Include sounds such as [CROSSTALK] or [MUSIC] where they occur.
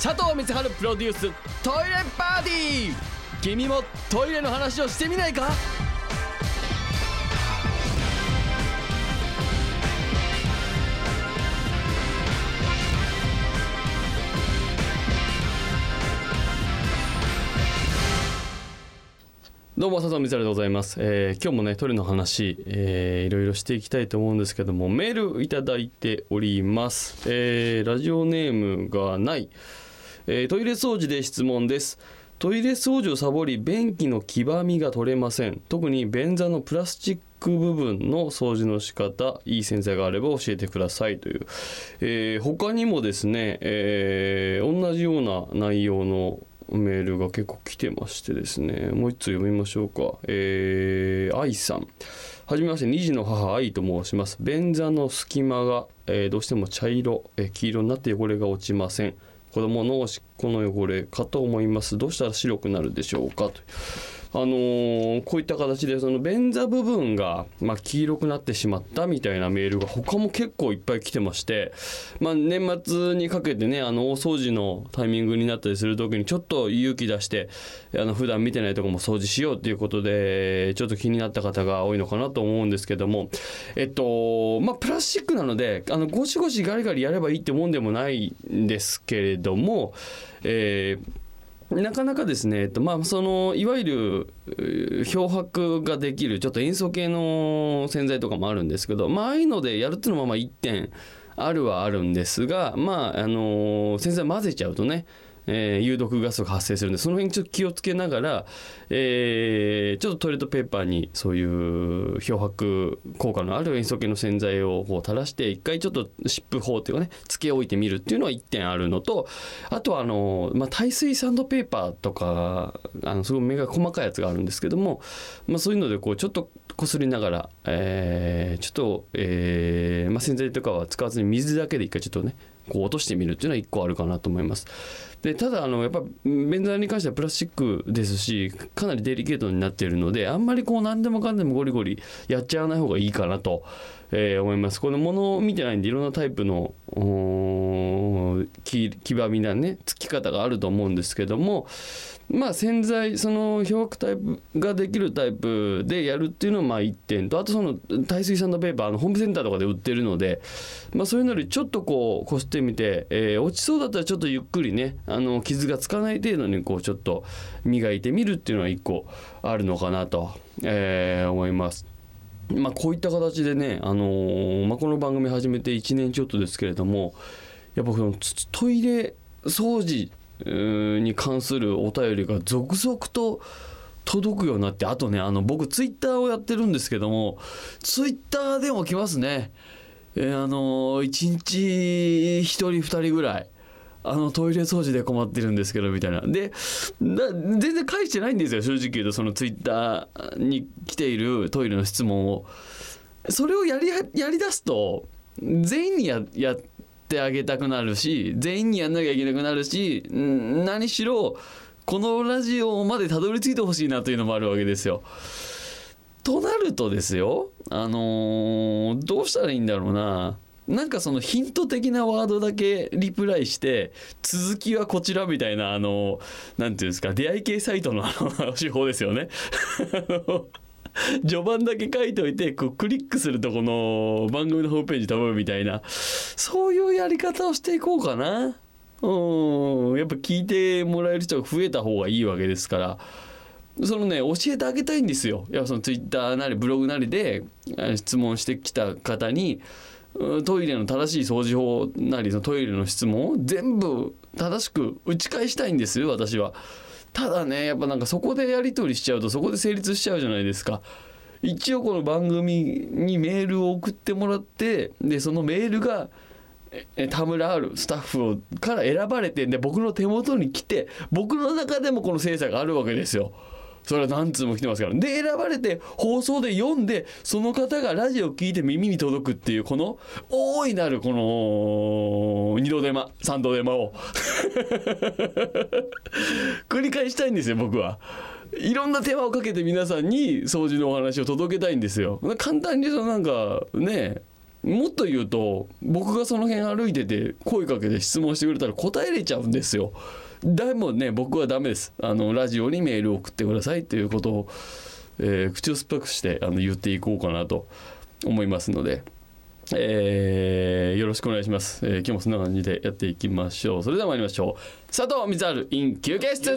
佐藤光晴プロデューストイレパーティー。君もトイレの話をしてみないか？どうも佐藤光晴でございます、えー今日もねトイレの話、えーいろいろしていきたいと思うんですけどもメールいただいております、えーラジオネームがない、えートイレ掃除で質問です。トイレ掃除をサボり便器の黄ばみが取れません。特に便座のプラスチック部分の掃除の仕方いい洗剤があれば教えてください。という、えー他にもですね、えー同じような内容のメールが結構来てましてですね。もう一つ読みましょうか。えー、愛さん。はじめまして2児の母愛と申します。便座の隙間が、えーどうしても茶色、えー黄色になって汚れが落ちません。子供のおしっこの汚れかと思います。どうしたら白くなるでしょうかと。あのーこういった形でその便座部分が、まあ、黄色くなってしまったみたいなメールが他も結構いっぱい来てまして、まあ、年末にかけてねあの大掃除のタイミングになったりする時にちょっと勇気出してあの普段見てないとこも掃除しようっていうことでちょっと気になった方が多いのかなと思うんですけどもえっとまあプラスチックなのであのゴシゴシガリガリやればいいってもんでもないんですけれども、えーなかなかですね、えっとまあ、そのいわゆる漂白ができるちょっと塩素系の洗剤とかもあるんですけど、まああいうのでやるっていうのはまあ1点あるはあるんですが、まああの洗剤混ぜちゃうとねえー有毒ガスが発生するんでその辺ちょっと気をつけながら、えーちょっとトイレットペーパーにそういう漂白効果のある塩素系の洗剤をこう垂らして一回ちょっと湿布法っていうかねつけ置いてみるっていうのは1点あるのとあとはあの、まあ、耐水サンドペーパーとかあのすごい目が細かいやつがあるんですけども、まあ、そういうのでこうちょっとこすりながら、えーちょっと、えーまあ、洗剤とかは使わずに水だけで一回ちょっとねこう落としてみるっていうのは1個あるかなと思います。でただあのやっぱ便座に関してはプラスチックですしかなりデリケートになっているのであんまりこう何でもかんでもゴリゴリやっちゃわない方がいいかなと、えー思いますこのものを見てないんでいろんなタイプの黄ばみなねつき方があると思うんですけどもまあ洗剤その漂白タイプができるタイプでやるっていうのはまあ1点とあとその耐水サンドペーパーのホームセンターとかで売ってるので、まあ、そういうのよりちょっとこうこすってみて、えー落ちそうだったらちょっとゆっくりねあの傷がつかない程度にこうちょっと磨いてみるっていうのは1個あるのかなと、えー思います。まあ、こういった形でね、あのーまあ、この番組始めて1年ちょっとですけれどもやっぱこのトイレ掃除に関するお便りが続々と届くようになってあとねあの僕ツイッターをやってるんですけどもツイッターでも来ますね。えーあのー、1日1人2人ぐらい。あのトイレ掃除で困ってるんですけどみたいな。で全然返してないんですよ正直言うとそのツイッターに来ているトイレの質問を。それをやりやりだすと全員にややってあげたくなるし全員にやんなきゃいけなくなるし何しろこのラジオまでたどり着いてほしいなというのもあるわけですよ。となるとですよあのーどうしたらいいんだろうな。なんかそのヒント的なワードだけリプライして続きはこちらみたいなあのなんていうんですか出会い系サイトの [LAUGHS] あの手法ですよね。[LAUGHS] 序盤だけ書いておいてこうクリックするとこの番組のホームページ飛ぶみたいなそういうやり方をしていこうかな。うんやっぱ聞いてもらえる人が増えた方がいいわけですから。そのね教えてあげたいんですよ。いやそのツイッターなりブログなりで質問してきた方にトイレの正しい掃除法なりのトイレの質問を全部正しく打ち返したいんです私は。ただねやっぱなんかそこでやり取りしちゃうとそこで成立しちゃうじゃないですか。一応この番組にメールを送ってもらってでそのメールが田村あるスタッフから選ばれてで僕の手元に来て僕の中でもこの精査があるわけですよ。それは何通も来てますからで選ばれて放送で読んでその方がラジオを聞いて耳に届くっていうこの大いなるこの二度手間三度手間を [LAUGHS] 繰り返したいんですよ僕は。いろんな手間をかけて皆さんに掃除のお話を届けたいんですよ。簡単にそのなんかねもっと言うと僕がその辺歩いてて声かけて質問してくれたら答えれちゃうんですよ。でもね僕はダメです。あのラジオにメールを送ってくださいということを、えー、口を酸っぱくしてあの言っていこうかなと思いますので。えー、よろしくお願いします、えー、今日もそんな感じでやっていきましょう。それでは参りましょう。佐藤光晴 in 休憩室。